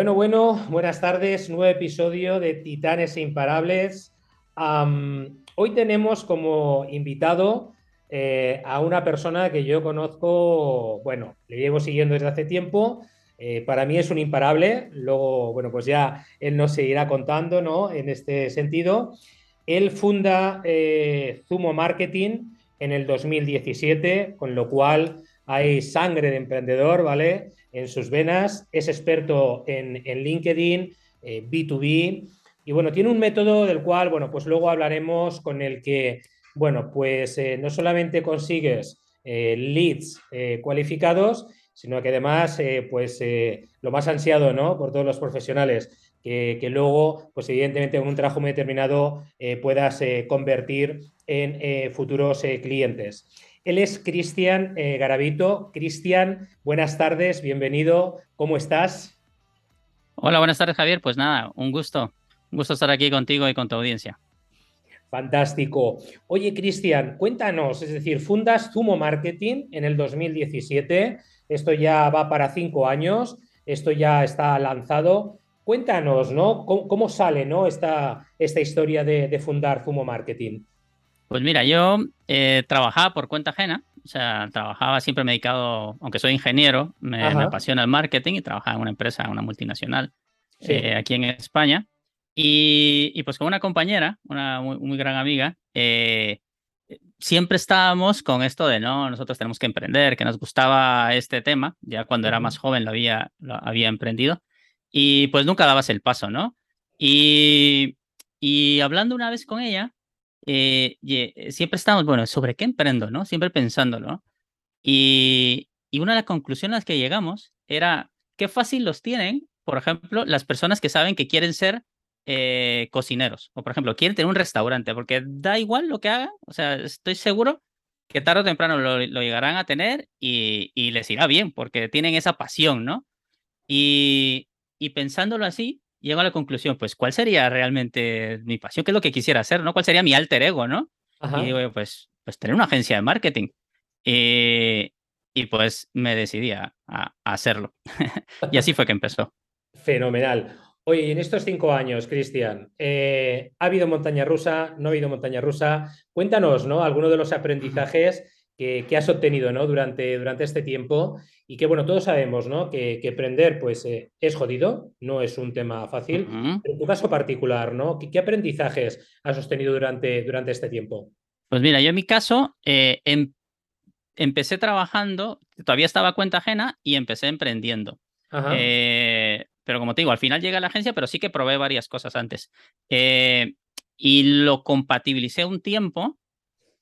Bueno, bueno, buenas tardes, nuevo episodio de Titanes Imparables. hoy tenemos como invitado eh, a una persona que yo conozco, bueno, le llevo siguiendo desde hace tiempo. Eh, para mí es un imparable, luego, bueno, pues ya él nos seguirá contando, ¿no? En este sentido. Él funda eh, Zumo Marketing en el 2017, con lo cual hay sangre de emprendedor, ¿vale? En sus venas, es experto en, LinkedIn, B2B, eh, y bueno, tiene un método del cual, bueno, pues luego hablaremos con el que, bueno, pues eh, no solamente consigues eh, leads cualificados, sino que además, pues lo más ansiado, ¿no? Por todos los profesionales, que, luego, pues evidentemente, en un trabajo muy determinado puedas convertir en futuros clientes. Él es Cristian eh, Garavito. Cristian, buenas tardes, bienvenido. ¿Cómo estás? Hola, buenas tardes, Javier. Pues nada, un gusto. Un gusto estar aquí contigo y con tu audiencia. Fantástico. Oye, Cristian, cuéntanos, es decir, fundas Zumo Marketing en el 2017. Esto ya va para cinco años, esto ya está lanzado. Cuéntanos, ¿no? ¿Cómo, sale ¿no? esta, esta historia de, de fundar Zumo Marketing? Pues mira, yo eh, trabajaba por cuenta ajena, o sea, trabajaba siempre medicado, aunque soy ingeniero, me, apasiona el marketing y trabajaba en una empresa, una multinacional, eh, aquí en España. Y, pues con una compañera, una muy, gran amiga, eh, siempre estábamos con esto de, no, nosotros tenemos que emprender, que nos gustaba este tema, ya cuando era más joven lo había, lo había emprendido, y pues nunca dabas el paso, ¿no? Y, y hablando una vez con ella, eh, eh, siempre estamos, bueno, ¿sobre qué emprendo, no? Siempre pensándolo. Y, y una de las conclusiones a las que llegamos era qué fácil los tienen, por ejemplo, las personas que saben que quieren ser eh, cocineros o, por ejemplo, quieren tener un restaurante, porque da igual lo que hagan, o sea, estoy seguro que tarde o temprano lo, llegarán a tener y, y, les irá bien, porque tienen esa pasión, ¿no? Y, y pensándolo así, llego a la conclusión, pues, ¿cuál sería realmente mi pasión? ¿Qué es lo que quisiera hacer? ¿no? ¿Cuál sería mi alter ego? ¿no? Y digo, pues, pues tener una agencia de marketing. y pues me decidí a, hacerlo. y así fue que empezó. Fenomenal. Oye, en estos cinco años, Cristian, eh, ¿ha habido montaña rusa? ¿No ha habido montaña rusa? Cuéntanos, ¿no? Algunos de los aprendizajes que, has obtenido ¿no? durante, durante este tiempo y que, bueno, todos sabemos ¿no? que, que emprender pues, eh, es jodido, no es un tema fácil. en tu caso particular, ¿no? ¿Qué, aprendizajes has sostenido durante, durante este tiempo? Pues mira, yo en mi caso eh, em, empecé trabajando, todavía estaba a cuenta ajena y empecé emprendiendo. Eh, pero como te digo, al final llegué a la agencia, pero sí que probé varias cosas antes. y lo compatibilicé un tiempo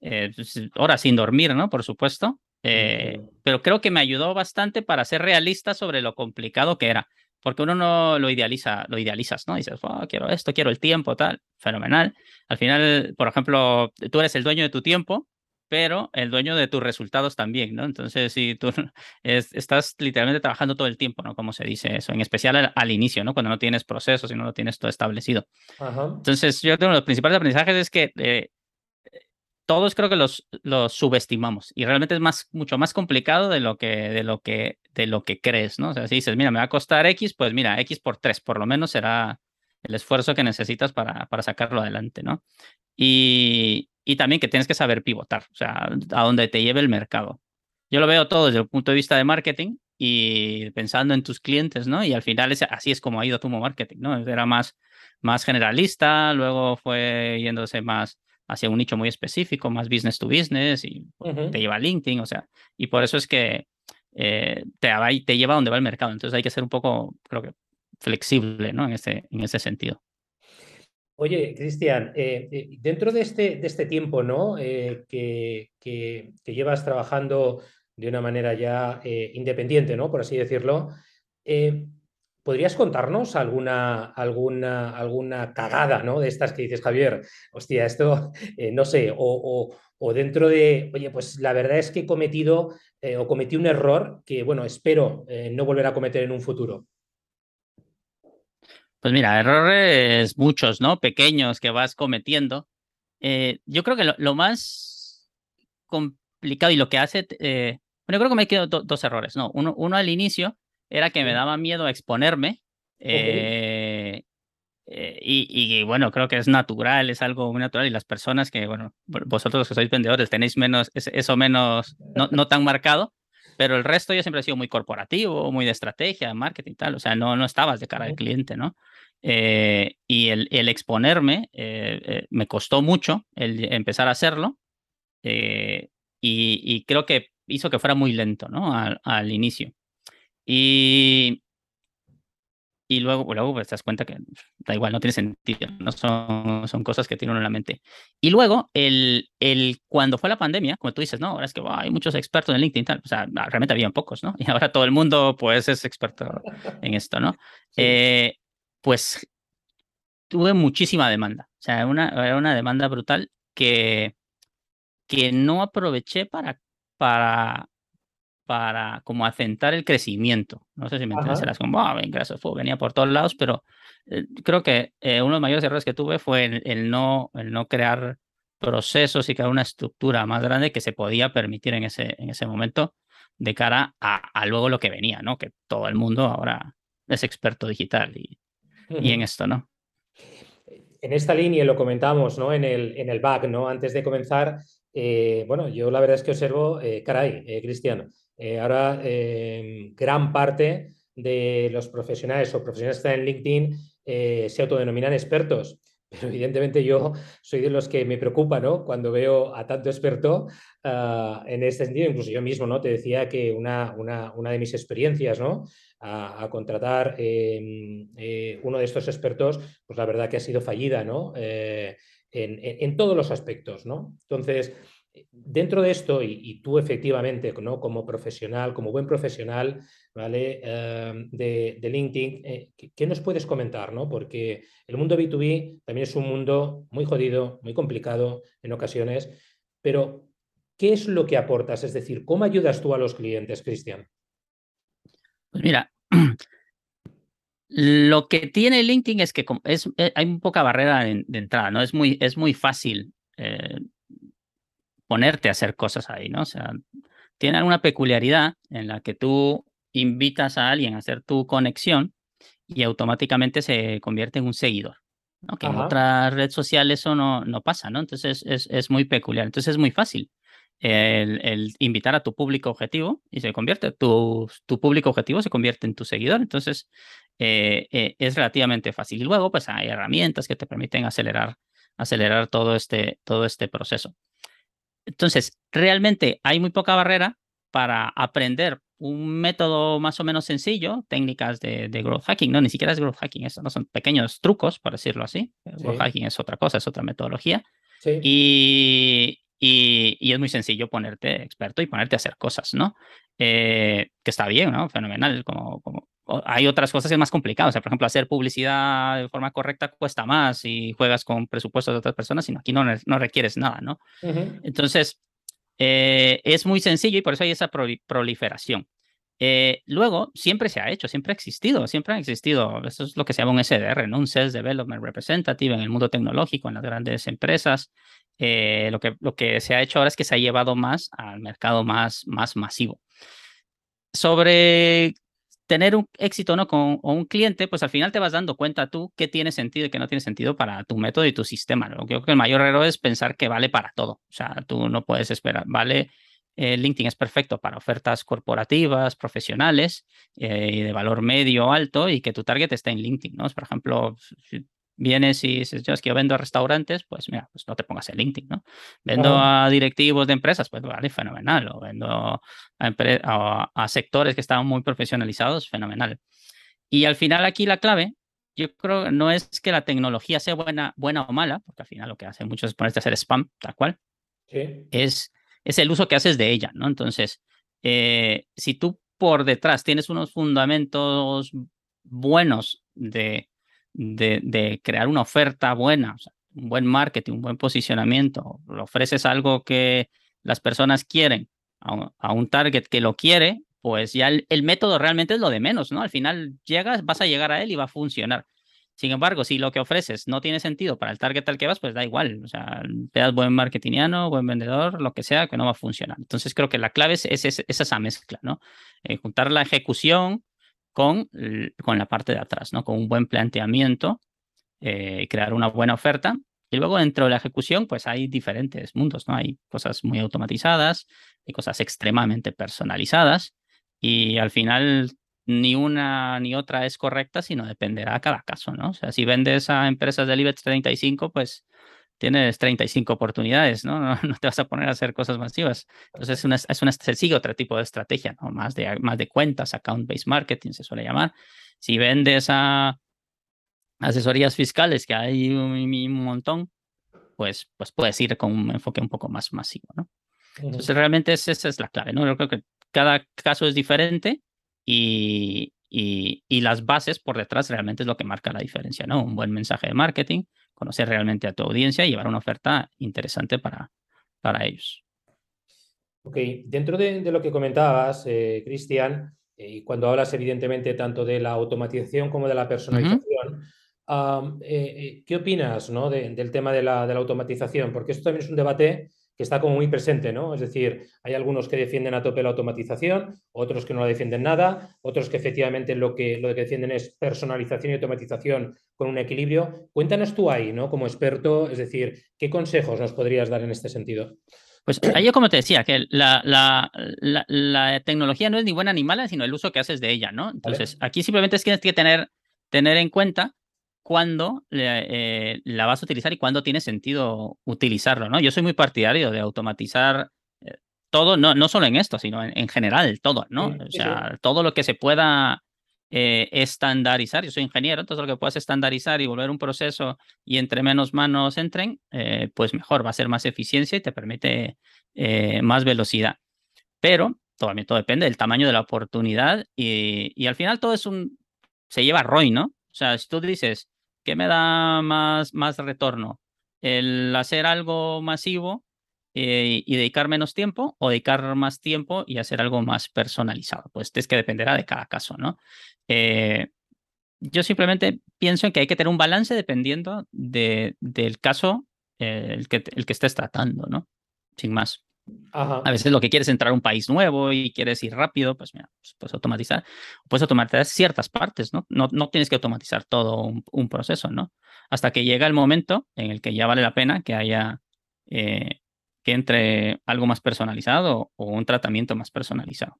eh, pues, ahora sin dormir, ¿no? Por supuesto. Eh, pero creo que me ayudó bastante para ser realista sobre lo complicado que era. Porque uno no lo idealiza, lo idealizas, ¿no? Dices, oh, quiero esto, quiero el tiempo, tal, fenomenal. Al final, por ejemplo, tú eres el dueño de tu tiempo, pero el dueño de tus resultados también, ¿no? Entonces, si tú estás literalmente trabajando todo el tiempo, ¿no? Como se dice eso, en especial al, inicio, ¿no? Cuando no tienes procesos y no lo tienes todo establecido. Entonces, yo tengo los principales aprendizajes es que eh, todos creo que los, los subestimamos y realmente es más, mucho más complicado de lo, que, de, lo que, de lo que crees, ¿no? O sea, si dices, mira, me va a costar X, pues mira, X por 3, por lo menos será el esfuerzo que necesitas para, para sacarlo adelante, ¿no? Y, y también que tienes que saber pivotar, o sea, a donde te lleve el mercado. Yo lo veo todo desde el punto de vista de marketing y pensando en tus clientes, ¿no? Y al final es, así es como ha ido Tumo Marketing, ¿no? Era más, más generalista, luego fue yéndose más hacia un nicho muy específico, más business to business, y te lleva a LinkedIn, o sea, y por eso es que eh, te, te lleva a donde va el mercado. Entonces hay que ser un poco, creo que, flexible, ¿no? En ese, en ese sentido. Oye, Cristian, eh, eh, dentro de este, de este tiempo, ¿no? Que, que, llevas trabajando de una manera ya independiente, ¿no? Por así decirlo. ¿Podrías contarnos alguna, alguna, alguna cagada ¿no? de estas que dices, Javier? Hostia, esto eh, no sé, o, dentro de, oye, pues la verdad es que he cometido eh, o cometí un error que, bueno, espero eh, no volver a cometer en un futuro. Pues mira, errores muchos, ¿no? Pequeños que vas cometiendo. yo creo que lo, más complicado y lo que hace, bueno, creo que me he quedado dos errores, ¿no? Uno, uno al inicio era que me daba miedo a exponerme Eh, eh, y, bueno, creo que es natural, es algo muy natural y las personas que, bueno, vosotros que sois vendedores tenéis menos, eso menos, no, no tan marcado, pero el resto yo siempre he sido muy corporativo, muy de estrategia, marketing y tal, o sea, no, no estabas de cara al cliente, ¿no? Eh, y el, el exponerme me costó mucho el empezar a hacerlo y, y, creo que hizo que fuera muy lento, ¿no? Al, al inicio. Y, y luego, luego pues, te das cuenta que da igual, no tiene sentido, no son, son cosas que tiene uno en la mente. Y luego, el, el, cuando fue la pandemia, como tú dices, no, ahora es que hay muchos expertos en LinkedIn, tal, o sea, realmente habían pocos, ¿no? Y ahora todo el mundo, pues, es experto en esto, ¿no? Eh, pues tuve muchísima demanda, o sea, una, era una demanda brutal que, que no aproveché para, para para como acentar el crecimiento. No sé si me entiendes, eras como, oh, ingresos, venía por todos lados, pero eh, creo que eh, uno de los mayores errores que tuve fue el, no, el no crear procesos y crear una estructura más grande que se podía permitir en ese, en ese momento de cara a, luego lo que venía, ¿no? Que todo el mundo ahora es experto digital y, y en esto, ¿no? En esta línea lo comentamos, ¿no? En el, en el back, ¿no? Antes de comenzar, eh, bueno, yo la verdad es que observo, caray, Cristiano, eh, ahora, eh, gran parte de los profesionales o profesionales que están en LinkedIn eh, se autodenominan expertos. Pero evidentemente yo soy de los que me preocupa, ¿no? Cuando veo a tanto experto ah, en este sentido, incluso yo mismo, ¿no? Te decía que una, una, una de mis experiencias, ¿no? A, contratar em, uno de estos expertos, pues la verdad que ha sido fallida, ¿no? en, en, todos los aspectos, ¿no? Entonces, dentro de esto, y, tú efectivamente, ¿no? como profesional, como buen profesional ¿vale? Em, de, LinkedIn, eh, ¿qué, nos puedes comentar? ¿no? Porque el mundo B2B también es un mundo muy jodido, muy complicado en ocasiones, pero ¿qué es lo que aportas? Es decir, ¿cómo ayudas tú a los clientes, Cristian? Pues mira, lo que tiene LinkedIn es que eh, hay poca barrera de, entrada, ¿no? Es muy, es muy fácil. Eh, ponerte a hacer cosas ahí, ¿no? O sea, tiene alguna peculiaridad en la que tú invitas a alguien a hacer tu conexión y automáticamente se convierte en un seguidor. ¿no? Que en otras redes sociales eso no, no pasa, ¿no? Entonces es, es, muy peculiar. Entonces es muy fácil el, invitar a tu público objetivo y se convierte, tu, tu público objetivo se convierte en tu seguidor. Entonces eh, eh, es relativamente fácil. Y luego pues hay herramientas que te permiten acelerar, acelerar todo este, todo este proceso. Entonces, realmente hay muy poca barrera para aprender un método más o menos sencillo, técnicas de, growth hacking, no, ni siquiera es growth hacking, eso no son pequeños trucos, por decirlo así. Growth hacking es otra cosa, es otra metodología. Y, y, es muy sencillo ponerte experto y ponerte a hacer cosas, ¿no? Eh, que está bien, ¿no? Fenomenal, como, como hay otras cosas que es más complicado. O sea, por ejemplo, hacer publicidad de forma correcta cuesta más y juegas con presupuestos de otras personas, sino aquí no, no requieres nada, ¿no? Entonces, eh, es muy sencillo y por eso hay esa proliferación. Eh, luego, siempre se ha hecho, siempre ha existido, siempre ha existido. Eso es lo que se llama un SDR, ¿no? Un Sales Development Representative en el mundo tecnológico, en las grandes empresas. Eh, lo, que, lo que se ha hecho ahora es que se ha llevado más al mercado más, más masivo. Sobre tener un éxito ¿no? con un cliente, pues al final te vas dando cuenta tú qué tiene sentido y qué no tiene sentido para tu método y tu sistema. Lo que creo que el mayor error es pensar que vale para todo. O sea, tú no puedes esperar, vale. Eh, LinkedIn es perfecto para ofertas corporativas, profesionales eh, y de valor medio o alto y que tu target esté en LinkedIn, ¿no? Por ejemplo, vienes y dices, yo es que yo vendo a restaurantes, pues mira, pues no te pongas en LinkedIn, ¿no? Vendo a directivos de empresas, pues vale, fenomenal. O vendo a, a, sectores que están muy profesionalizados, fenomenal. Y al final aquí la clave, yo creo, no es que la tecnología sea buena, buena o mala, porque al final lo que hace muchos es ponerte a hacer spam, tal cual. Es, es el uso que haces de ella, ¿no? Entonces, eh, si tú por detrás tienes unos fundamentos buenos de de, crear una oferta buena, un buen marketing, un buen posicionamiento, le ofreces algo que las personas quieren a un, target que lo quiere, pues ya el, método realmente es lo de menos, ¿no? Al final llegas, vas a llegar a él y va a funcionar. Sin embargo, si lo que ofreces no tiene sentido para el target al que vas, pues da igual. O sea, seas buen marketingiano, buen vendedor, lo que sea, que no va a funcionar. Entonces creo que la clave es, esa mezcla, ¿no? Eh, juntar la ejecución con, con la parte de atrás, ¿no? Con un buen planteamiento, eh, crear una buena oferta. Y luego dentro de la ejecución, pues hay diferentes mundos, ¿no? Hay cosas muy automatizadas, hay cosas extremadamente personalizadas y al final ni una ni otra es correcta, sino dependerá de cada caso, ¿no? O sea, si vendes a empresas del IBEX 35, pues tienes 35 oportunidades, ¿no? ¿no? te vas a poner a hacer cosas masivas. Entonces, es una, es una, se sigue otro tipo de estrategia, ¿no? Más de, más de cuentas, account-based marketing se suele llamar. Si vendes a asesorías fiscales, que hay un, montón, pues, pues puedes ir con un enfoque un poco más masivo, ¿no? Entonces, realmente esa es la clave, ¿no? Yo creo que cada caso es diferente y, y, y, las bases por detrás realmente es lo que marca la diferencia, ¿no? Un buen mensaje de marketing, conocer realmente a tu audiencia y llevar una oferta interesante para, para ellos. Ok, dentro de, lo que comentabas, eh, Cristian, eh, y cuando hablas evidentemente tanto de la automatización como de la personalización, eh, ¿qué opinas ¿no? del tema de la, de la automatización? Porque esto también es un debate que está como muy presente, ¿no? Es decir, hay algunos que defienden a tope la automatización, otros que no la defienden nada, otros que efectivamente lo que, lo que defienden es personalización y automatización con un equilibrio. Cuéntanos tú ahí, ¿no? Como experto, es decir, ¿qué consejos nos podrías dar en este sentido? Pues ahí yo como te decía, que la, la, tecnología no es ni buena ni mala, sino el uso que haces de ella, ¿no? Entonces, aquí simplemente es que tienes que tener, tener en cuenta cuándo eh, la vas a utilizar y cuándo tiene sentido utilizarlo, ¿no? Yo soy muy partidario de automatizar eh, todo, no, no solo en esto, sino en, general, todo, ¿no? o sea, todo lo que se pueda eh, estandarizar, yo soy ingeniero, entonces lo que puedas estandarizar y volver un proceso y entre menos manos entren, pues mejor, va a ser más eficiencia y te permite más velocidad. Pero también todo depende del tamaño de la oportunidad y, y al final todo es un, se lleva ROI, ¿no? O sea, si tú dices, ¿Qué me da más, más retorno? ¿El hacer algo masivo eh, y dedicar menos tiempo o dedicar más tiempo y hacer algo más personalizado? Pues es que dependerá de cada caso, ¿no? Eh, yo simplemente pienso en que hay que tener un balance dependiendo de, del caso eh, el, que, el que estés tratando, ¿no? Sin más. A veces lo que quieres es entrar a un país nuevo y quieres ir rápido, pues mira, pues puedes automatizar. Puedes automatizar ciertas partes, ¿no? No, no tienes que automatizar todo un, proceso, ¿no? Hasta que llega el momento en el que ya vale la pena que haya, eh, que entre algo más personalizado o un tratamiento más personalizado.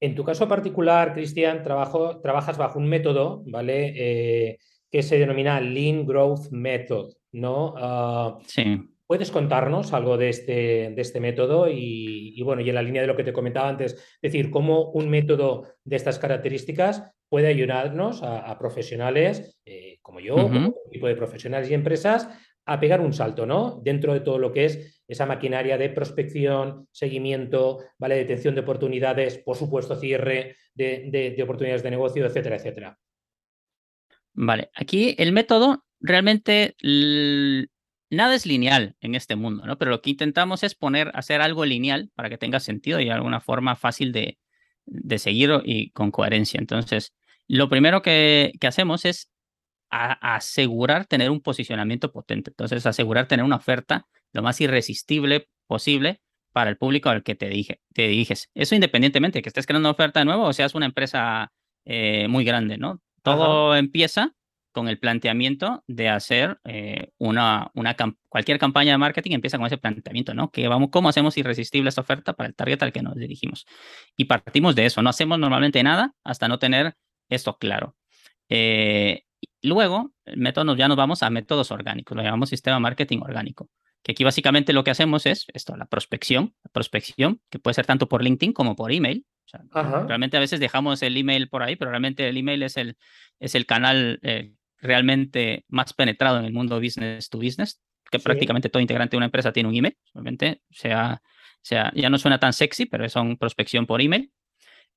En tu caso particular, Cristian, trabajas bajo un método, ¿vale? Eh, que se denomina Lean Growth Method, ¿no? Ah, sí. ¿Puedes contarnos algo de este, de este método? Y, bueno, y en la línea de lo que te comentaba antes, es decir, cómo un método de estas características puede ayudarnos a, profesionales eh, como yo, como tipo de profesionales y empresas, a pegar un salto, ¿no? Dentro de todo lo que es esa maquinaria de prospección, seguimiento, ¿vale? Detención de oportunidades, por supuesto, cierre de, de oportunidades de negocio, etcétera, etcétera. Vale, aquí el método realmente nada es lineal en este mundo, ¿no? Pero lo que intentamos es poner, hacer algo lineal para que tenga sentido y alguna forma fácil de, de seguir y con coherencia. Entonces, lo primero que, que hacemos es asegurar tener un posicionamiento potente. Entonces, asegurar tener una oferta lo más irresistible posible para el público al que te, dije, te diriges. Eso independientemente de que estés creando una oferta de nuevo o seas una empresa eh, muy grande, ¿no? Todo empieza con el planteamiento de hacer eh, una, una cualquier campaña de marketing empieza con ese planteamiento, ¿no? Que vamos, ¿cómo hacemos irresistible esta oferta para el target al que nos dirigimos? Y partimos de eso, no hacemos normalmente nada hasta no tener esto claro. Eh, luego, el método ya nos vamos a métodos orgánicos, lo llamamos sistema marketing orgánico, que aquí básicamente lo que hacemos es esto, la prospección, la prospección, que puede ser tanto por LinkedIn como por email. realmente a veces dejamos el email por ahí, pero realmente el email es el, es el canal eh, realmente más penetrado en el mundo business to business, que prácticamente todo integrante de una empresa tiene un email, obviamente, sea, sea, ya no suena tan sexy, pero es una prospección por email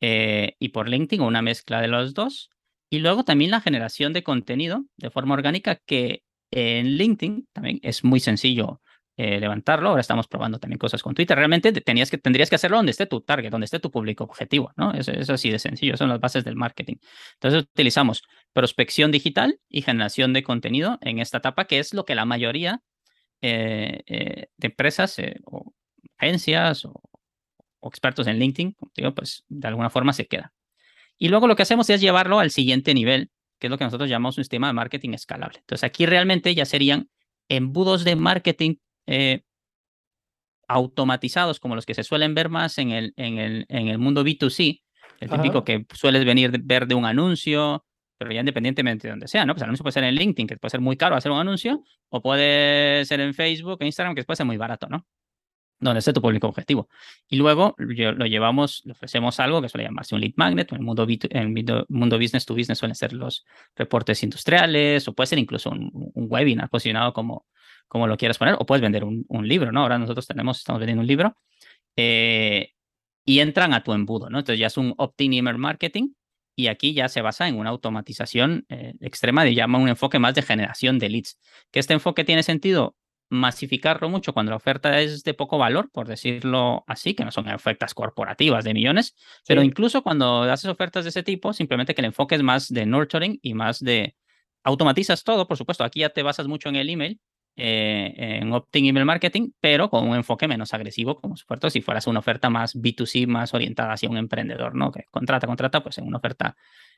eh, y por LinkedIn, una mezcla de los dos. Y luego también la generación de contenido de forma orgánica que en LinkedIn también es muy sencillo eh, levantarlo. Ahora estamos probando también cosas con Twitter. Realmente tenías que, tendrías que hacerlo donde esté tu target, donde esté tu público objetivo, ¿no? Es, es así de sencillo, son las bases del marketing. Entonces utilizamos prospección digital y generación de contenido en esta etapa, que es lo que la mayoría eh, eh, de empresas o agencias o, expertos en LinkedIn, digo, pues de alguna forma se queda. Y luego lo que hacemos es llevarlo al siguiente nivel, que es lo que nosotros llamamos un sistema de marketing escalable. Entonces aquí realmente ya serían embudos de marketing eh, automatizados como los que se suelen ver más en el, en el, en el mundo B2C, el típico que sueles venir ver de un anuncio, pero ya independientemente de donde sea, ¿no? Pues el anuncio puede ser en LinkedIn, que puede ser muy caro hacer un anuncio, o puede ser en Facebook, en Instagram, que puede ser muy barato, ¿no? Donde esté tu público objetivo. Y luego lo llevamos, le ofrecemos algo que suele llamarse un lead magnet, en el mundo, en el mundo business to business suelen ser los reportes industriales, o puede ser incluso un, un webinar posicionado como, como lo quieras poner, o puedes vender un, un libro, ¿no? Ahora nosotros tenemos, estamos vendiendo un libro, eh, y entran a tu embudo, ¿no? Entonces ya es un opt-in marketing, y aquí ya se basa en una automatización eh, extrema, de llama un enfoque más de generación de leads. Que este enfoque tiene sentido masificarlo mucho cuando la oferta es de poco valor, por decirlo así, que no son ofertas corporativas de millones, pero incluso cuando haces ofertas de ese tipo, simplemente que el enfoque es más de nurturing y más de automatizas todo, por supuesto, aquí ya te basas mucho en el email, eh, en Opting Email Marketing, pero con un enfoque menos agresivo, como supuesto, si fueras una oferta más B2C, más orientada hacia un emprendedor, ¿no? Que contrata, contrata, pues en una oferta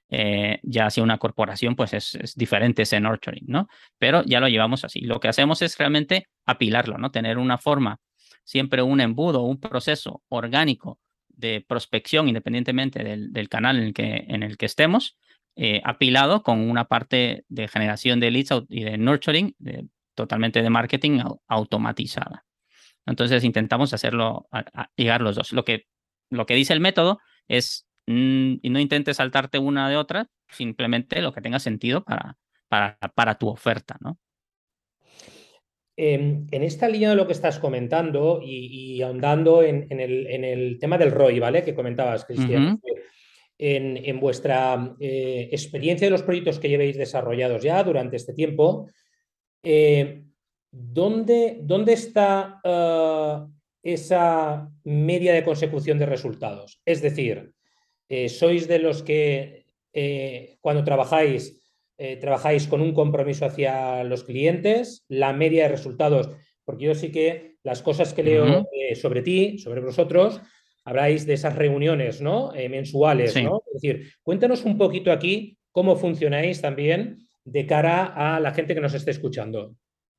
eh, ya hacia una corporación, pues es, diferente ese nurturing, ¿no? Pero ya lo llevamos así. Lo que hacemos es realmente apilarlo, ¿no? Tener una forma, siempre un embudo, un proceso orgánico de prospección, independientemente del, canal en el que, en el que estemos, eh, apilado con una parte de generación de leads y de nurturing, de totalmente de marketing automatizada. Entonces intentamos hacerlo, a, llegar los dos. Lo que, lo que dice el método es, mm, y no intentes saltarte una de otra, simplemente lo que tenga sentido para, para, para tu oferta, ¿no? Em, en esta línea de lo que estás comentando y, ahondando en, el, tema del ROI, ¿vale? Que comentabas, Cristian. en, vuestra eh, experiencia de los proyectos que llevéis desarrollados ya durante este tiempo, eh, ¿dónde, ¿dónde, está eh, esa media de consecución de resultados? Es decir, eh, ¿sois de los que cuando trabajáis, trabajáis con un compromiso hacia los clientes, la media de resultados? Porque yo sí que las cosas que leo sobre ti, sobre vosotros, habláis de esas reuniones ¿no? mensuales. ¿no? Es decir, cuéntanos un poquito aquí cómo funcionáis también de cara a la gente que nos esté escuchando?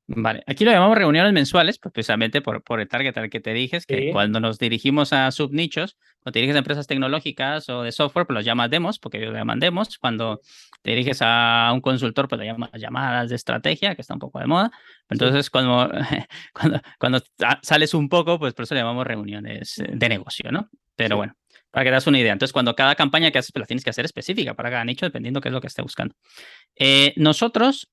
Vale, aquí lo llamamos reuniones mensuales, pues precisamente por, por el target al que te dije, que cuando nos dirigimos a subnichos, cuando te diriges a empresas tecnológicas o de software, pues los llamas demos, porque ellos lo llaman demos. Cuando te diriges a un consultor, pues lo llamas llamadas de estrategia, que está un poco de moda. Entonces, cuando, cuando, cuando sales un poco, pues por eso le llamamos reuniones de negocio, ¿no? Pero bueno, para que te das una idea. Entonces, cuando cada campaña que haces, pues la tienes que hacer específica para cada nicho, dependiendo qué es lo que esté buscando. Eh, nosotros,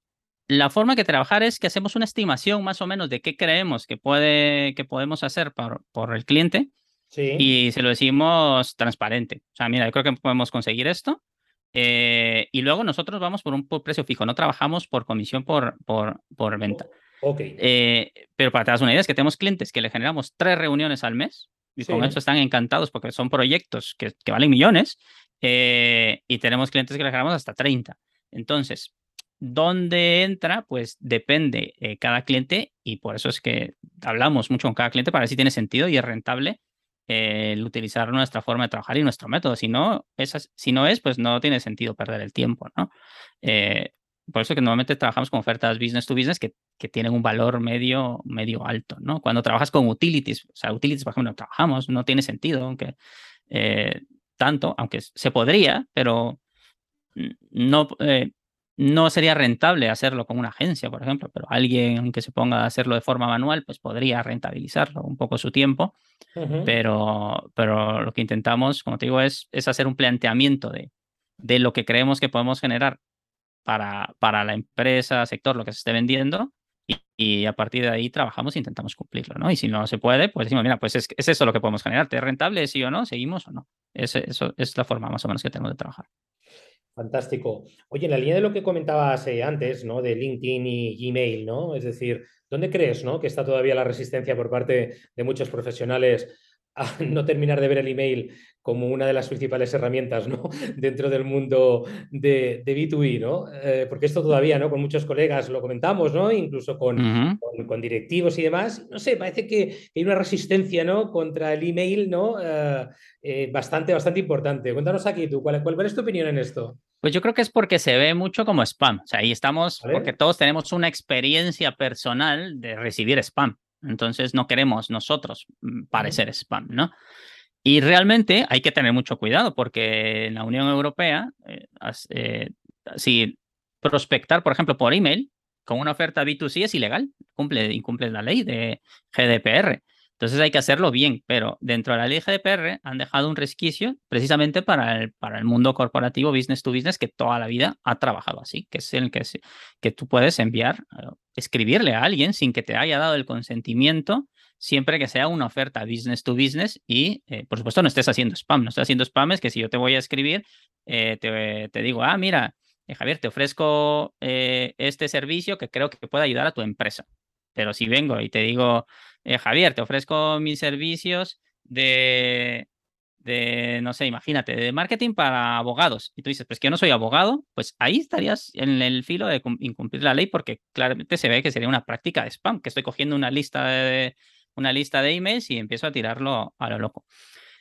la forma que trabajar es que hacemos una estimación más o menos de qué creemos que, puede, que podemos hacer por, por el cliente sí. y se lo decimos transparente. O sea, mira, yo creo que podemos conseguir esto. Eh, y luego nosotros vamos por un precio fijo, no trabajamos por comisión por, por, por venta. Ok. Eh, pero para que te das una idea, es que tenemos clientes que le generamos tres reuniones al mes y con eso están encantados porque son proyectos que, que valen millones eh, y tenemos clientes que le generamos hasta 30. Entonces, ¿dónde entra? Pues depende eh, cada cliente y por eso es que hablamos mucho con cada cliente para ver si tiene sentido y es rentable eh, el utilizar nuestra forma de trabajar y nuestro método. Si no, es, si no es, pues no tiene sentido perder el tiempo, ¿no? Por eso que normalmente trabajamos con ofertas business to business que, que, tienen un valor medio, medio alto, ¿no? Cuando trabajas con utilities, o sea, utilities, por ejemplo, trabajamos, no tiene sentido, aunque eh, tanto, aunque se podría, pero no, eh, no sería rentable hacerlo con una agencia, por ejemplo, pero alguien que se ponga a hacerlo de forma manual, pues podría rentabilizarlo un poco su tiempo, pero, pero lo que intentamos, como te digo, es, es hacer un planteamiento de, de lo que creemos que podemos generar para, para la empresa, sector, lo que se esté vendiendo. Y, a partir de ahí trabajamos e intentamos cumplirlo, ¿no? Y si no se puede, pues decimos, mira, pues es, es eso lo que podemos generar. ¿Es rentable, sí o no? ¿Seguimos o no? Es, eso es la forma más o menos que tenemos de trabajar. Fantástico. Oye, en la línea de lo que comentabas eh, antes, ¿no? De LinkedIn y Gmail, ¿no? Es decir, ¿dónde crees, ¿no? Que está todavía la resistencia por parte de muchos profesionales no terminar de ver el email como una de las principales herramientas ¿no? dentro del mundo de, B2B, ¿no? Eh, porque esto todavía, ¿no? Con muchos colegas lo comentamos, ¿no? Incluso con, con, directivos y demás. No sé, parece que, hay una resistencia, ¿no? Contra el email, ¿no? Eh, eh, bastante, bastante importante. Cuéntanos aquí tú, ¿cuál, ¿cuál, es tu opinión en esto? Pues yo creo que es porque se ve mucho como spam. O sea, ahí estamos, porque todos tenemos una experiencia personal de recibir spam. Entonces no queremos nosotros mm, parecer spam, ¿no? Y realmente hay que tener mucho cuidado porque en la Unión Europea, eh, eh, si prospectar, por ejemplo, por email con una oferta B2C es ilegal, cumple, incumple la ley de GDPR. Entonces hay que hacerlo bien, pero dentro de la ley GDPR han dejado un resquicio precisamente para el, para el mundo corporativo, business to business, que toda la vida ha trabajado así, que es el que, que tú puedes enviar, eh, escribirle a alguien sin que te haya dado el consentimiento, siempre que sea una oferta business to business y, eh, por supuesto, no estés haciendo spam. No estés haciendo spam es que si yo te voy a escribir, eh, te, te, digo, ah, mira, Javier, te ofrezco este servicio que creo que puede ayudar a tu empresa. Pero si vengo y te digo, eh, Javier, te ofrezco mis servicios de, de, no sé, imagínate, de marketing para abogados. Y tú dices, pues que yo no soy abogado, pues ahí estarías en el filo de incumplir la ley porque claramente se ve que sería una práctica de spam, que estoy cogiendo una lista de, una lista de emails y empiezo a tirarlo a lo loco.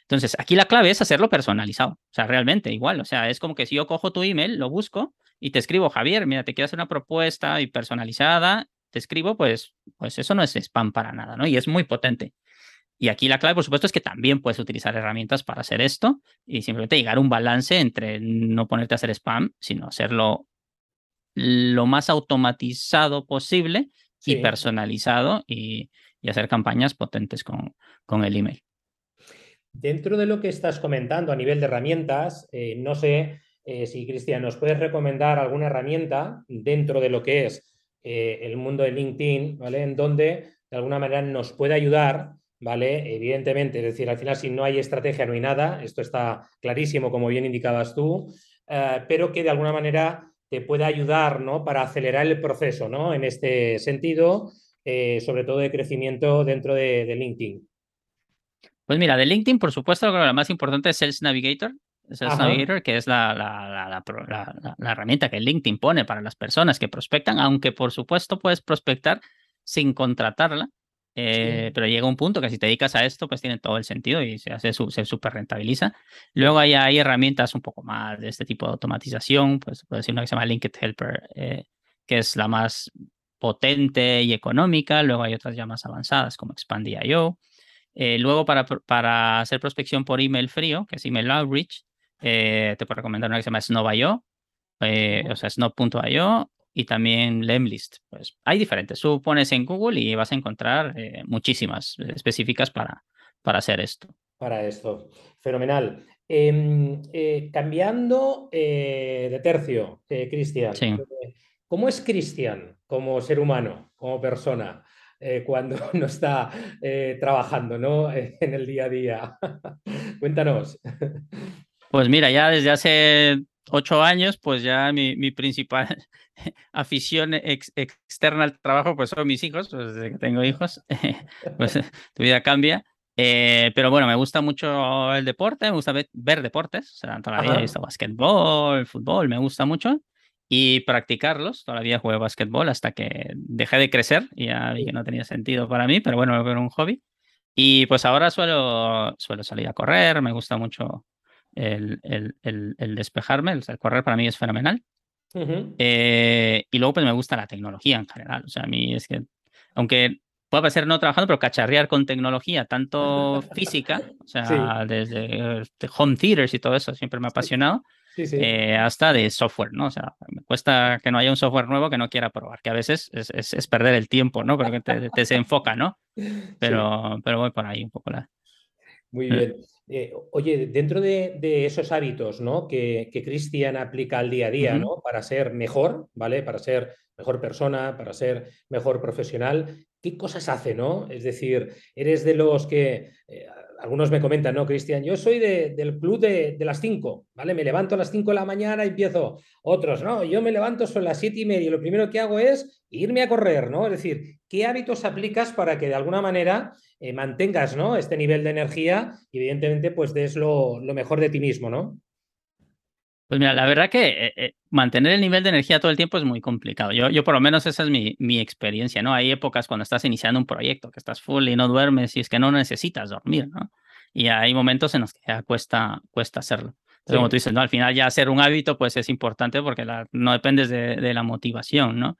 Entonces, aquí la clave es hacerlo personalizado. O sea, realmente igual. O sea, es como que si yo cojo tu email, lo busco y te escribo, Javier, mira, te quiero hacer una propuesta y personalizada te escribo, pues, pues eso no es spam para nada, ¿no? Y es muy potente. Y aquí la clave, por supuesto, es que también puedes utilizar herramientas para hacer esto y simplemente llegar a un balance entre no ponerte a hacer spam, sino hacerlo lo más automatizado posible y personalizado y, hacer campañas potentes con, con, el email. Dentro de lo que estás comentando a nivel de herramientas, eh, no sé eh, si, Cristian, nos puedes recomendar alguna herramienta dentro de lo que es eh, el mundo de LinkedIn, ¿vale? En donde de alguna manera nos puede ayudar, ¿vale? Evidentemente, es decir, al final si no hay estrategia no hay nada, esto está clarísimo como bien indicabas tú, pero que de alguna manera te puede ayudar, ¿no? Para acelerar el proceso, ¿no? En este sentido, eh, sobre todo de crecimiento dentro de, de, LinkedIn. Pues mira, de LinkedIn, por supuesto, lo más importante es Sales Navigator, Sales Navigator, que es la, la, la, herramienta que LinkedIn pone para las personas que prospectan, aunque por supuesto puedes prospectar sin contratarla, eh, pero llega un punto que si te dedicas a esto, pues tiene todo el sentido y se hace se súper rentabiliza. Luego hay, hay, herramientas un poco más de este tipo de automatización, pues puede decir una que se llama Linked Helper, eh, que es la más potente y económica. Luego hay otras ya más avanzadas como Expandy.io. Eh, luego, para, para hacer prospección por email frío, que es email outreach, eh, te puedo recomendar una que se llama Snow.io, eh, o sea, Snow.io y también Lemlist. Pues hay diferentes. Tú pones en Google y vas a encontrar eh, muchísimas específicas para, para hacer esto. Para esto. Fenomenal. Em, cambiando de tercio, Cristian. ¿Cómo es Cristian como ser humano, como persona? cuando no está trabajando ¿no? en el día a día. Cuéntanos. Pues mira, ya desde hace ocho años, pues ya mi, mi principal afición externa al trabajo, pues son mis hijos, pues desde que tengo hijos, pues tu vida cambia. Eh, pero bueno, me gusta mucho el deporte, me gusta ver, deportes, o sea, todavía he visto basquetbol, fútbol, me gusta mucho. Y practicarlos, todavía juego basquetbol hasta que dejé de crecer y ya vi que no tenía sentido para mí, pero bueno, era un hobby. Y pues ahora suelo, suelo salir a correr, me gusta mucho el, el, el, despejarme, el, correr para mí es fenomenal. Eh, y luego pues me gusta la tecnología en general. O sea, a mí es que, aunque pueda parecer no trabajando, pero cacharrear con tecnología, tanto física, o sea, desde, home theaters y todo eso, siempre me ha apasionado. Eh, hasta de software, ¿no? O sea, me cuesta que no haya un software nuevo que no quiera probar, que a veces es, es, perder el tiempo, ¿no? Pero que te, te desenfoca, ¿no? Pero, pero voy por ahí un poco la... Muy bien. Eh, oye, dentro de, esos hábitos ¿no? que, Cristian aplica al día a día ¿no? para ser mejor, ¿vale? Para ser mejor persona, para ser mejor profesional, ¿qué cosas hace, no? Es decir, eres de los que eh, algunos me comentan, no, Cristian, yo soy del club de, las 5, ¿vale? Me levanto a las 5 de la mañana y empiezo. Otros, no, yo me levanto son las 7 y media lo primero que hago es irme a correr, ¿no? Es decir, ¿qué hábitos aplicas para que de alguna manera eh, mantengas, ¿no? Este nivel de energía y evidentemente pues des lo, mejor de ti mismo, ¿no? Pues mira, la verdad que eh, eh, mantener el nivel de energía todo el tiempo es muy complicado. Yo, yo por lo menos esa es mi, mi, experiencia, ¿no? Hay épocas cuando estás iniciando un proyecto, que estás full y no duermes y es que no necesitas dormir, ¿no? Y hay momentos en los que ya cuesta, cuesta hacerlo. como tú dices, ¿no? Al final ya hacer un hábito pues es importante porque no dependes de, de, la motivación, ¿no?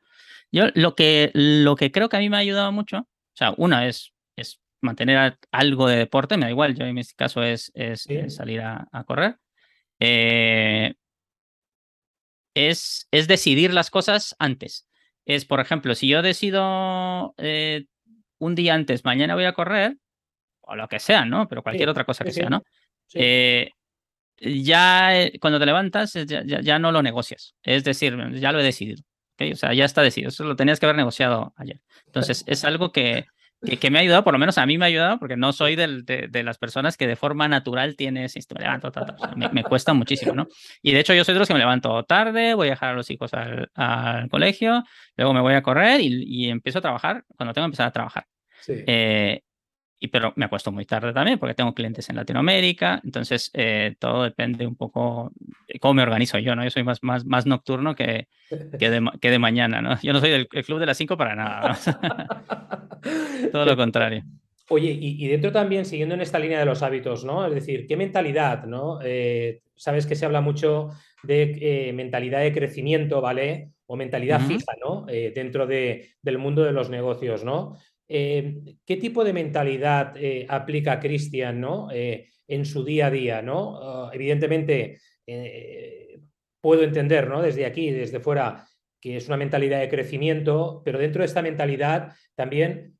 Yo lo que, lo que creo que a mí me ha ayudado mucho, o sea, una es, es mantener algo de deporte, me da igual, yo en mi caso es, es, salir a, a correr. Eh, es, es decidir las cosas antes. Es, por ejemplo, si yo decido eh, un día antes, mañana voy a correr, o lo que sea, ¿no? Pero cualquier otra cosa que sea, ¿no? Eh, ya cuando te levantas ya, ya, no lo negocias. Es decir, ya lo he decidido. O sea, ya está decidido. Eso lo tenías que haber negociado ayer. Entonces, es algo que, que, me ha ayudado, por lo menos a mí me ha ayudado, porque no soy de, de, las personas que de forma natural tienes, me levanto, me, cuesta muchísimo, ¿no? Y de hecho yo soy de los que me levanto tarde, voy a dejar a los hijos al, al colegio, luego me voy a correr y, y, empiezo a trabajar cuando tengo que empezar a trabajar. Sí. Eh, y, pero me acuesto muy tarde también porque tengo clientes en Latinoamérica, entonces eh, todo depende un poco de cómo me organizo yo, ¿no? Yo soy más, más, más nocturno que, que, de, que de mañana, ¿no? Yo no soy del club de las 5 para nada, todo lo contrario. Oye, y, dentro también, siguiendo en esta línea de los hábitos, ¿no? Es decir, ¿qué mentalidad, ¿no? Eh, sabes que se habla mucho de eh, mentalidad de crecimiento, ¿vale? O mentalidad fija, ¿no? dentro de, del mundo de los negocios, ¿no? Eh, ¿qué tipo de mentalidad eh, aplica Cristian ¿no? Eh, en su día a día? ¿no? Ah, evidentemente, puedo entender ¿no? desde aquí, desde fuera, que es una mentalidad de crecimiento, pero dentro de esta mentalidad también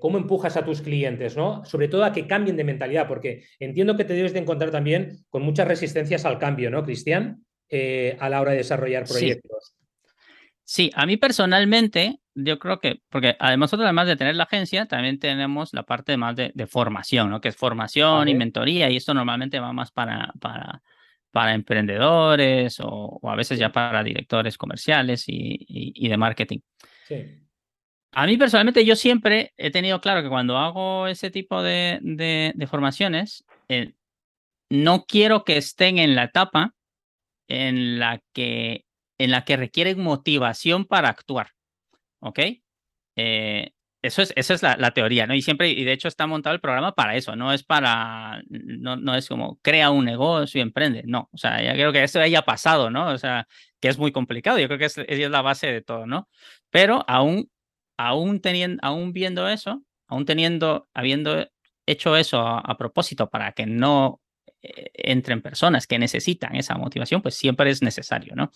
cómo empujas a tus clientes, ¿no? Sobre todo a que cambien de mentalidad, porque entiendo que te debes de encontrar también con muchas resistencias al cambio, ¿no, Cristian? a la hora de desarrollar proyectos. Sí, a mí personalmente, yo creo que, porque además nosotros además de tener la agencia, también tenemos la parte más de, formación, ¿no? Que es formación y mentoría, y esto normalmente va más para, para, para emprendedores o, a veces ya para directores comerciales y, de marketing. Sí. A mí personalmente yo siempre he tenido claro que cuando hago ese tipo de, de, formaciones, eh, no quiero que estén en la etapa en la que en la que requieren motivación para actuar. ¿Ok? Eh, eso es, esa es la, teoría, ¿no? Y siempre, y de hecho está montado el programa para eso, no es para, no, no es como crea un negocio y emprende, no, o sea, ya creo que esto haya pasado, ¿no? O sea, que es muy complicado, yo creo que es, es la base de todo, ¿no? Pero aún, aún teniendo, aún viendo eso, aún teniendo, habiendo hecho eso a propósito para que no eh, entren personas que necesitan esa motivación, pues siempre es necesario, ¿no?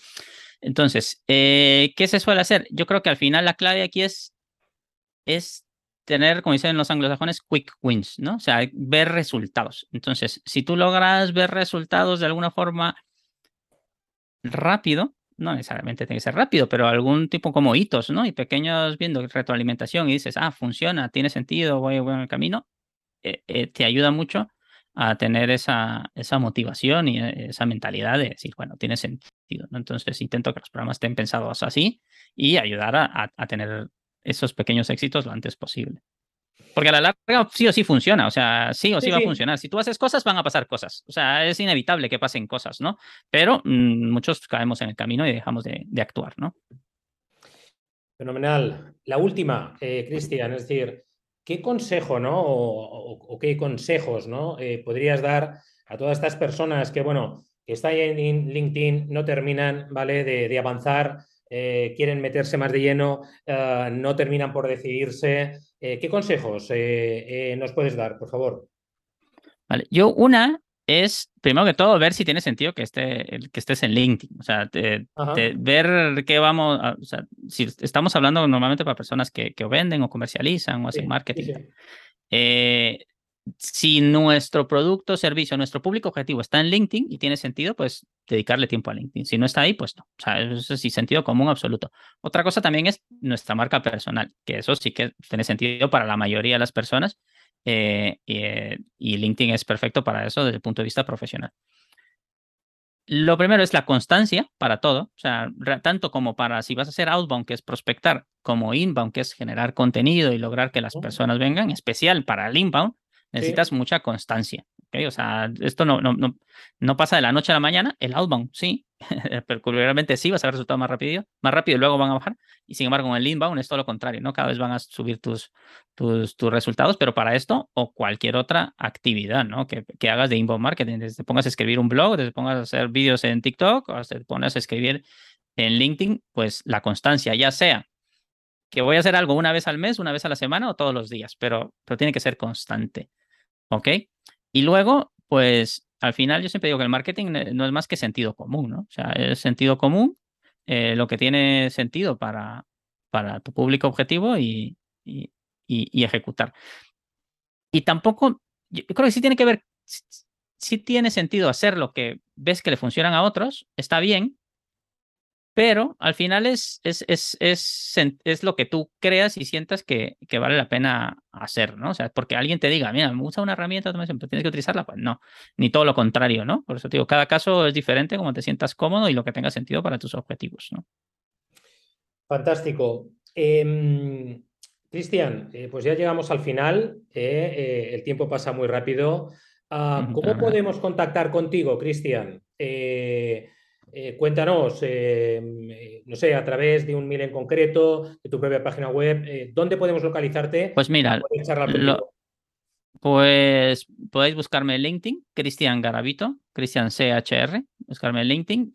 Entonces, eh, ¿qué se suele hacer? Yo creo que al final la clave aquí es, es tener, como dicen los anglosajones, quick wins, ¿no? O sea, ver resultados. Entonces, si tú logras ver resultados de alguna forma rápido, no necesariamente tiene que ser rápido, pero algún tipo como hitos, ¿no? Y pequeños viendo retroalimentación y dices, ah, funciona, tiene sentido, voy en el camino, eh, eh, te ayuda mucho a tener esa, esa motivación y eh, esa mentalidad de decir, bueno, tiene sentido. ¿no? Entonces intento que los programas estén pensados así y ayudar a, a, tener esos pequeños éxitos lo antes posible. Porque a la larga sí o sí funciona, o sea, sí o sí, va a funcionar. Si tú haces cosas, van a pasar cosas. O sea, es inevitable que pasen cosas, ¿no? Pero mm, muchos caemos en el camino y dejamos de, de actuar, ¿no? Fenomenal. La última, eh, Cristian, es decir, ¿qué consejo ¿no? o, qué consejos ¿no? Eh, podrías dar a todas estas personas que, bueno, que están en LinkedIn, no terminan ¿vale? de, avanzar, eh, quieren meterse más de lleno, eh, no terminan por decidirse? ¿Qué consejos nos puedes dar, por favor? Vale, yo una es, primero que todo, ver si tiene sentido que, esté, que estés en LinkedIn. O sea, ver qué vamos, o sea, si estamos hablando normalmente para personas que, que venden o comercializan o hacen marketing. Eh, si nuestro producto servicio, nuestro público objetivo está en LinkedIn y tiene sentido, pues dedicarle tiempo a LinkedIn. Si no está ahí, pues no. O sea, eso sí, sentido común absoluto. Otra cosa también es nuestra marca personal, que eso sí que tiene sentido para la mayoría de las personas y, y LinkedIn es perfecto para eso desde el punto de vista profesional. Lo primero es la constancia para todo, o sea, tanto como para si vas a hacer outbound, que es prospectar, como inbound, que es generar contenido y lograr que las personas vengan, especial para el inbound, necesitas mucha constancia. O sea, esto no, no, no, no pasa de la noche a la mañana, el outbound sí, peculiarmente sí, vas a ver resultados más rápido, más rápido y luego van a bajar. Y sin embargo, con el inbound es todo lo contrario, ¿no? Cada vez van a subir tus, tus, tus resultados, pero para esto o cualquier otra actividad, ¿no? Que, que hagas de inbound marketing, desde te pongas a escribir un blog, desde te pongas a hacer vídeos en TikTok, o te pongas a escribir en LinkedIn, pues la constancia, ya sea que voy a hacer algo una vez al mes, una vez a la semana o todos los días, pero, pero tiene que ser constante. ¿Ok? Y luego, pues al final yo siempre digo que el marketing no es más que sentido común, ¿no? O sea, es sentido común eh, lo que tiene sentido para, para tu público objetivo y, y, ejecutar. Y tampoco, yo creo que sí tiene que ver, sí tiene sentido hacer lo que ves que le funcionan a otros, está bien, pero al final es, es, es, es, es lo que tú creas y sientas que, que, vale la pena hacer, ¿no? O sea, porque alguien te diga, mira, me usa una herramienta, pero tienes que utilizarla, pues no, ni todo lo contrario, ¿no? Por eso te digo, cada caso es diferente, como te sientas cómodo y lo que tenga sentido para tus objetivos, ¿no? Fantástico. Em, Cristian, eh, pues ya llegamos al final, eh, eh, el tiempo pasa muy rápido. Ah, ¿Cómo podemos contactar contigo, Cristian? Eh, cuéntanos, eh, no sé, a través de un mail en concreto, de tu propia página web, eh, ¿dónde podemos localizarte? Pues mira, pues podéis buscarme en LinkedIn, Cristian Garavito, Cristian CHR, buscarme en LinkedIn,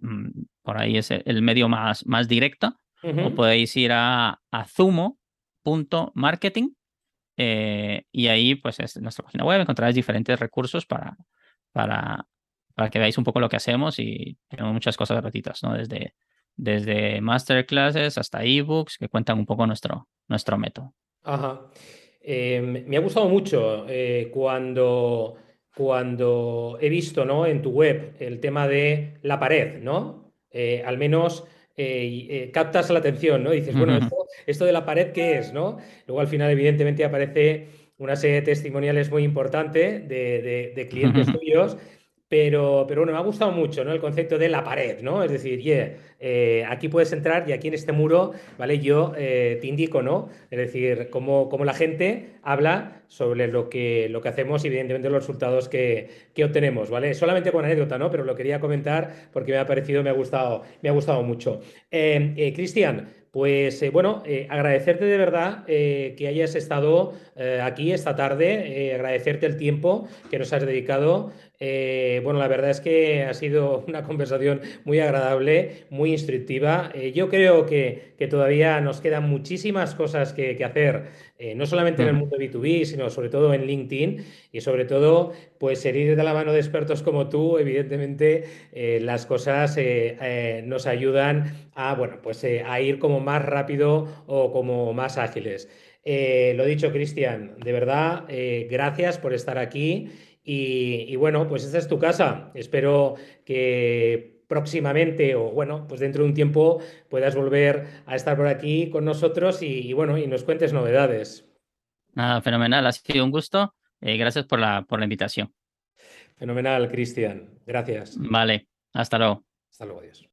mm, por ahí es el medio más, más directo, o podéis ir a, a zumo.marketing y ahí pues es nuestra página web, encontraréis diferentes recursos para, para, para que veáis un poco lo que hacemos y tenemos muchas cosas gratuitas, ¿no? Desde, desde masterclasses hasta ebooks que cuentan un poco nuestro, nuestro método. Ajá. Em, me ha gustado mucho eh, cuando, cuando he visto ¿no? en tu web el tema de la pared, ¿no? Eh, al menos eh, captas la atención, ¿no? dices, bueno, esto, de la pared, ¿qué es? ¿no? Luego al final, evidentemente, aparece una serie de testimoniales muy importante de, de clientes tuyos pero, pero bueno, me ha gustado mucho ¿no? el concepto de la pared, ¿no? Es decir, yeah, eh, aquí puedes entrar y aquí en este muro, ¿vale? Yo eh, te indico, ¿no? Es decir, cómo, cómo, la gente habla sobre lo que, lo que hacemos y evidentemente los resultados que, que, obtenemos, ¿vale? Solamente con anécdota, ¿no? Pero lo quería comentar porque me ha parecido, me ha gustado, me ha gustado mucho. Eh, Cristian, pues bueno, agradecerte de verdad que hayas estado aquí esta tarde, agradecerte el tiempo que nos has dedicado. Eh, bueno, la verdad es que ha sido una conversación muy agradable, muy instructiva. Eh, yo creo que, todavía nos quedan muchísimas cosas que, hacer, eh, no solamente en el mundo B2B, sino sobre todo en LinkedIn y sobre todo, pues seguir de la mano de expertos como tú, evidentemente las cosas nos ayudan a, bueno, pues a ir como más rápido o como más ágiles. lo dicho, Cristian, de verdad, gracias por estar aquí. Y, bueno, pues esta es tu casa. Espero que próximamente o bueno, pues dentro de un tiempo puedas volver a estar por aquí con nosotros y, bueno, y nos cuentes novedades. Nada, fenomenal, ha sido un gusto. Eh, gracias por la, por la invitación. Fenomenal, Cristian. Gracias. Vale, hasta luego. Hasta luego, adiós.